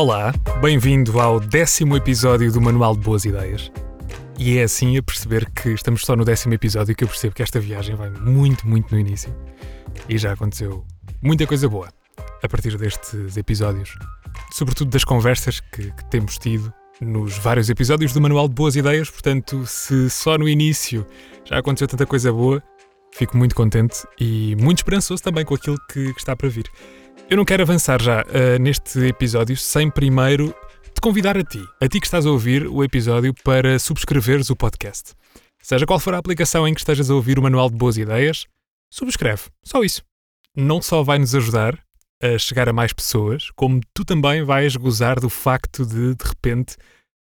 Olá, bem-vindo ao décimo episódio do Manual de Boas Ideias. E é assim a perceber que estamos só no décimo episódio que eu percebo que esta viagem vai muito, muito no início. E já aconteceu muita coisa boa a partir destes episódios. Sobretudo das conversas que, que temos tido nos vários episódios do Manual de Boas Ideias. Portanto, se só no início já aconteceu tanta coisa boa, fico muito contente e muito esperançoso também com aquilo que, que está para vir. Eu não quero avançar já uh, neste episódio sem primeiro te convidar a ti, a ti que estás a ouvir o episódio, para subscreveres o podcast. Seja qual for a aplicação em que estejas a ouvir o Manual de Boas Ideias, subscreve. Só isso. Não só vai nos ajudar a chegar a mais pessoas, como tu também vais gozar do facto de, de repente,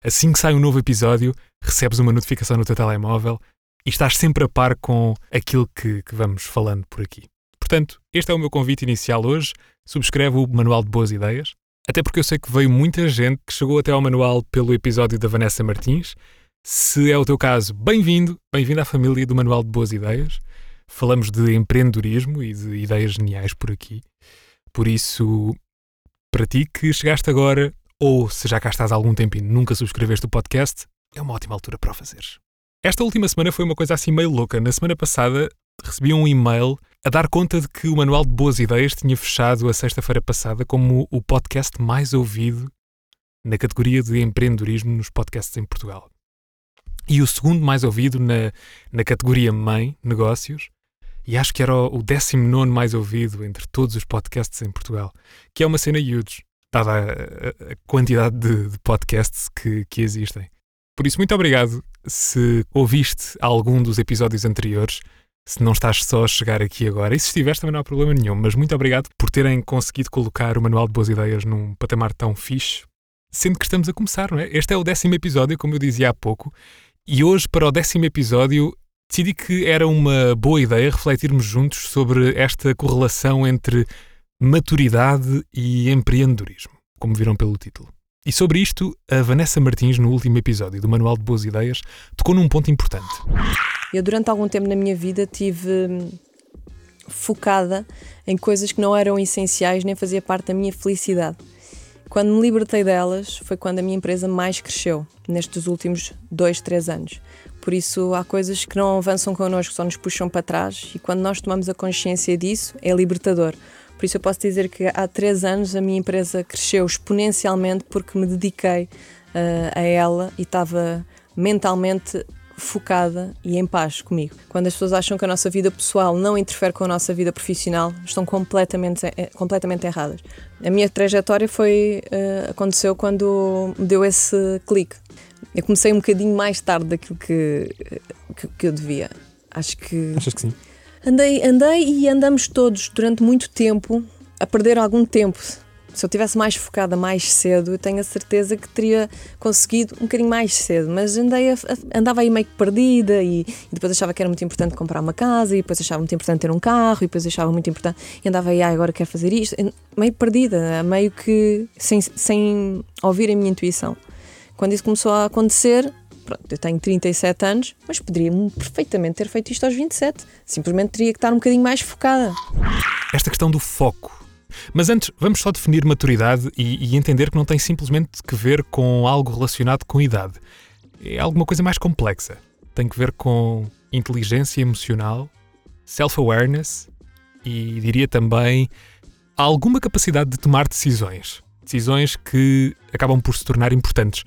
assim que sai um novo episódio, recebes uma notificação no teu telemóvel e estás sempre a par com aquilo que, que vamos falando por aqui. Portanto, este é o meu convite inicial hoje. Subscreve o Manual de Boas Ideias, até porque eu sei que veio muita gente que chegou até ao manual pelo episódio da Vanessa Martins. Se é o teu caso, bem-vindo, bem-vindo à família do Manual de Boas Ideias. Falamos de empreendedorismo e de ideias geniais por aqui. Por isso, para ti que chegaste agora, ou se já cá estás há algum tempo e nunca subscreveste o podcast, é uma ótima altura para o fazeres. Esta última semana foi uma coisa assim meio louca. Na semana passada recebi um e-mail a dar conta de que o Manual de Boas Ideias tinha fechado a sexta-feira passada como o podcast mais ouvido na categoria de empreendedorismo nos podcasts em Portugal. E o segundo mais ouvido na, na categoria Mãe, Negócios, e acho que era o 19 mais ouvido entre todos os podcasts em Portugal, que é uma cena huge, dada a, a, a quantidade de, de podcasts que, que existem. Por isso, muito obrigado se ouviste algum dos episódios anteriores se não estás só a chegar aqui agora. E se estiveres também não há problema nenhum, mas muito obrigado por terem conseguido colocar o Manual de Boas Ideias num patamar tão fixe, sendo que estamos a começar, não é? Este é o décimo episódio, como eu dizia há pouco, e hoje, para o décimo episódio, decidi que era uma boa ideia refletirmos juntos sobre esta correlação entre maturidade e empreendedorismo, como viram pelo título. E sobre isto, a Vanessa Martins, no último episódio do Manual de Boas Ideias, tocou num ponto importante. Eu, durante algum tempo na minha vida, tive hum, focada em coisas que não eram essenciais nem fazia parte da minha felicidade. Quando me libertei delas, foi quando a minha empresa mais cresceu, nestes últimos dois, três anos. Por isso, há coisas que não avançam connosco, só nos puxam para trás, e quando nós tomamos a consciência disso, é libertador por isso eu posso dizer que há três anos a minha empresa cresceu exponencialmente porque me dediquei uh, a ela e estava mentalmente focada e em paz comigo. Quando as pessoas acham que a nossa vida pessoal não interfere com a nossa vida profissional, estão completamente, eh, completamente erradas. A minha trajetória foi uh, aconteceu quando me deu esse clique. Eu comecei um bocadinho mais tarde daquilo que, que, que eu devia. Acho que. Achas que sim? Andei, andei e andamos todos durante muito tempo a perder algum tempo. Se eu tivesse mais focada mais cedo, eu tenho a certeza que teria conseguido um bocadinho mais cedo. Mas andei a, andava aí meio que perdida e, e, depois achava que era muito importante comprar uma casa e depois achava muito importante ter um carro e depois achava muito importante e andava aí, ah, agora quero fazer isto. Meio perdida, meio que sem, sem ouvir a minha intuição. Quando isso começou a acontecer, pronto, eu tenho 37 anos, mas poderia perfeitamente ter feito isto aos 27. Simplesmente teria que estar um bocadinho mais focada. Esta questão do foco. Mas antes, vamos só definir maturidade e, e entender que não tem simplesmente que ver com algo relacionado com idade. É alguma coisa mais complexa. Tem que ver com inteligência emocional, self-awareness e diria também alguma capacidade de tomar decisões. Decisões que acabam por se tornar importantes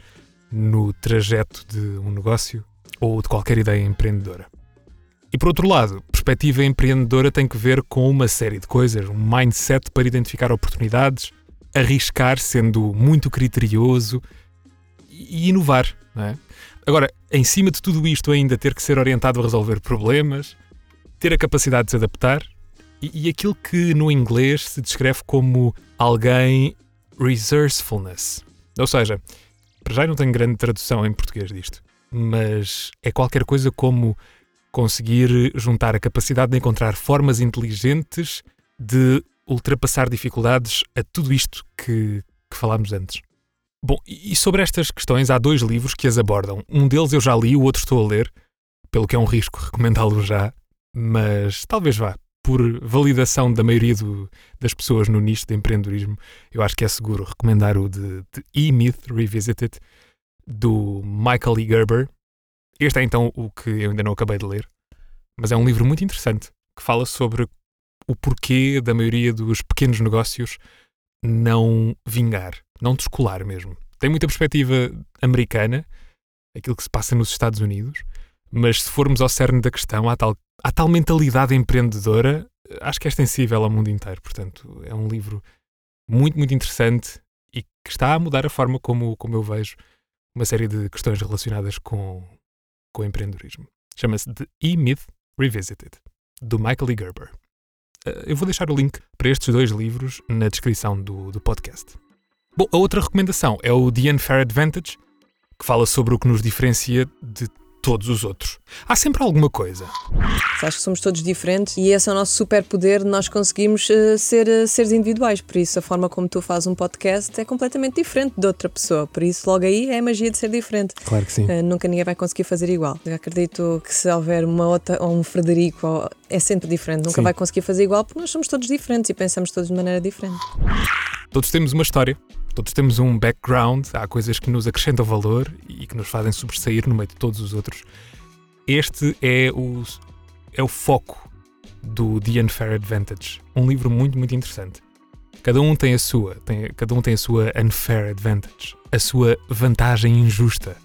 no trajeto de um negócio ou de qualquer ideia empreendedora. E por outro lado, perspectiva empreendedora tem que ver com uma série de coisas, um mindset para identificar oportunidades, arriscar sendo muito criterioso e inovar. É? Agora, em cima de tudo isto, ainda ter que ser orientado a resolver problemas, ter a capacidade de se adaptar e, e aquilo que no inglês se descreve como alguém resourcefulness. Ou seja, para já não tenho grande tradução em português disto, mas é qualquer coisa como conseguir juntar a capacidade de encontrar formas inteligentes de ultrapassar dificuldades a tudo isto que, que falámos antes. Bom, e sobre estas questões há dois livros que as abordam. Um deles eu já li, o outro estou a ler, pelo que é um risco recomendá-lo já, mas talvez vá. por validação da maioria do, das pessoas no nicho de empreendedorismo, eu acho que é seguro recomendar o de, de E-Myth Revisited, do Michael E. Gerber. Este é então o que eu ainda não acabei de ler, mas é um livro muito interessante que fala sobre o porquê da maioria dos pequenos negócios não vingar, não descolar mesmo. Tem muita perspectiva americana, aquilo que se passa nos Estados Unidos, mas se formos ao cerne da questão, há tal, há tal mentalidade empreendedora, acho que é extensível ao mundo inteiro. Portanto, é um livro muito, muito interessante e que está a mudar a forma como, como eu vejo uma série de questões relacionadas com, com empreendedorismo. Chama-se The E-Myth Revisited, do Michael E. Gerber. Eh, eu vou deixar o link para estes dois livros na descrição do, do podcast. Bom, a outra recomendação é o The Unfair Advantage, que fala sobre o que nos diferencia de todos os outros. Há sempre alguma coisa. Acho que somos todos diferentes e esse é o nosso superpoder, nós conseguimos uh, ser uh, seres individuais, por isso a forma como tu fazes um podcast é completamente diferente de outra pessoa, por isso logo aí é a magia de ser diferente. Claro que sim. Uh, nunca ninguém vai conseguir fazer igual. Eu acredito que se houver uma outra, ou um Frederico, ou, é sempre diferente, nunca sim. vai conseguir fazer igual porque nós somos todos diferentes e pensamos todos de maneira diferente. Todos temos uma história, Todos temos um background, há coisas que nos acrescentam valor e que nos fazem sobressair no meio de todos os outros. Este é o, é o foco do The Unfair Advantage, um livro muito, muito interessante. Cada um tem a sua, tem, cada um tem a sua unfair advantage, a sua vantagem injusta.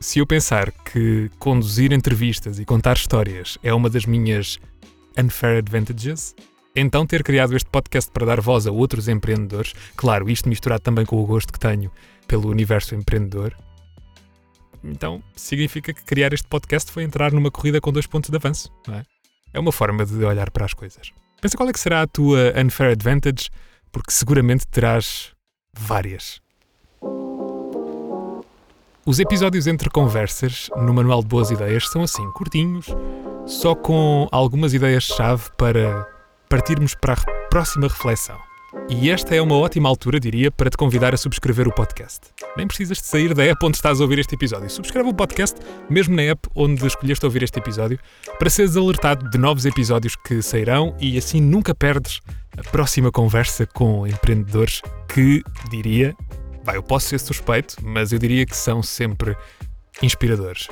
Se eu pensar que conduzir entrevistas e contar histórias é uma das minhas unfair advantages, então, ter criado este podcast para dar voz a outros empreendedores, claro, isto misturado também com o gosto que tenho pelo universo empreendedor, então significa que criar este podcast foi entrar numa corrida com dois pontos de avanço, não é? É uma forma de olhar para as coisas. Pensa qual é que será a tua unfair advantage, porque seguramente terás várias. Os episódios entre conversas no Manual de Boas Ideias são assim, curtinhos, só com algumas ideias-chave para partirmos para a próxima reflexão. E esta é uma ótima altura, diria, para te convidar a subscrever o podcast. Nem precisas de sair da app onde estás a ouvir este episódio. Subscreve o podcast, mesmo na app onde escolheste ouvir este episódio, para seres alertado de novos episódios que sairão e assim nunca perdes a próxima conversa com empreendedores que, diria, vai, eu posso ser suspeito, mas eu diria que são sempre inspiradores.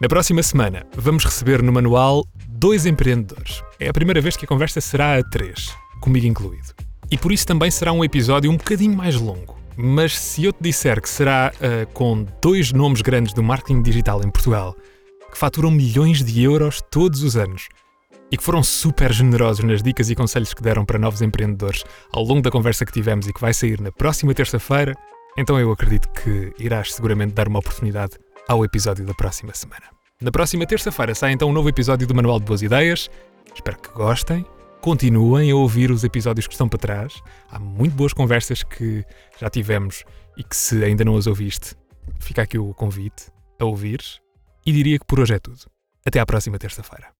Na próxima semana, vamos receber no manual dois empreendedores. É a primeira vez que a conversa será a três, comigo incluído. E por isso também será um episódio um bocadinho mais longo. Mas se eu te disser que será uh, com dois nomes grandes do marketing digital em Portugal, que faturam milhões de euros todos os anos e que foram super generosos nas dicas e conselhos que deram para novos empreendedores ao longo da conversa que tivemos e que vai sair na próxima terça-feira, então eu acredito que irás seguramente dar uma oportunidade ao episódio da próxima semana. Na próxima terça-feira sai então um novo episódio do Manual de Boas Ideias. Espero que gostem. Continuem a ouvir os episódios que estão para trás. Há muito boas conversas que já tivemos e que, se ainda não as ouviste, fica aqui o convite a ouvires. E diria que por hoje é tudo. Até à próxima terça-feira.